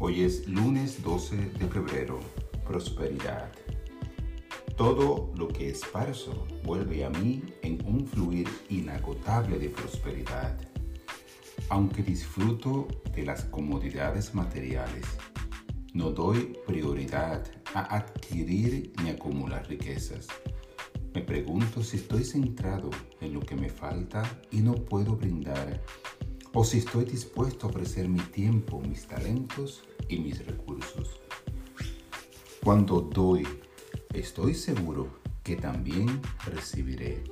Hoy es lunes 12 de febrero. Prosperidad. Todo lo que esparzo vuelve a mí en un fluir inagotable de prosperidad. Aunque disfruto de las comodidades materiales, no doy prioridad a adquirir ni acumular riquezas. Me pregunto si estoy centrado en lo que me falta y no puedo brindar o si estoy dispuesto a ofrecer mi tiempo, mis talentos y mis recursos. Cuando doy, estoy seguro que también recibiré.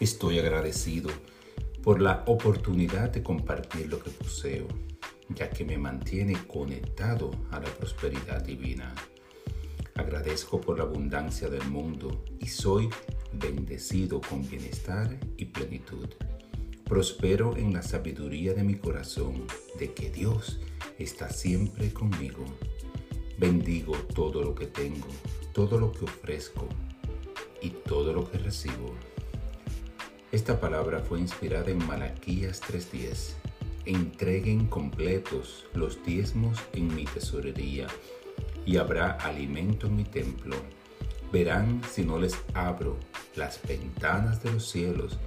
Estoy agradecido por la oportunidad de compartir lo que poseo, ya que me mantiene conectado a la prosperidad divina. Agradezco por la abundancia del mundo y soy bendecido con bienestar y plenitud. Prospero en la sabiduría de mi corazón de que Dios está siempre conmigo. Bendigo todo lo que tengo, todo lo que ofrezco y todo lo que recibo. Esta palabra fue inspirada en Malaquías 3:10. Entreguen completos los diezmos en mi tesorería y habrá alimento en mi templo. Verán si no les abro las ventanas de los cielos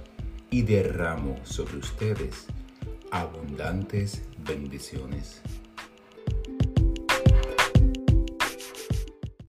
y derramo sobre ustedes abundantes bendiciones.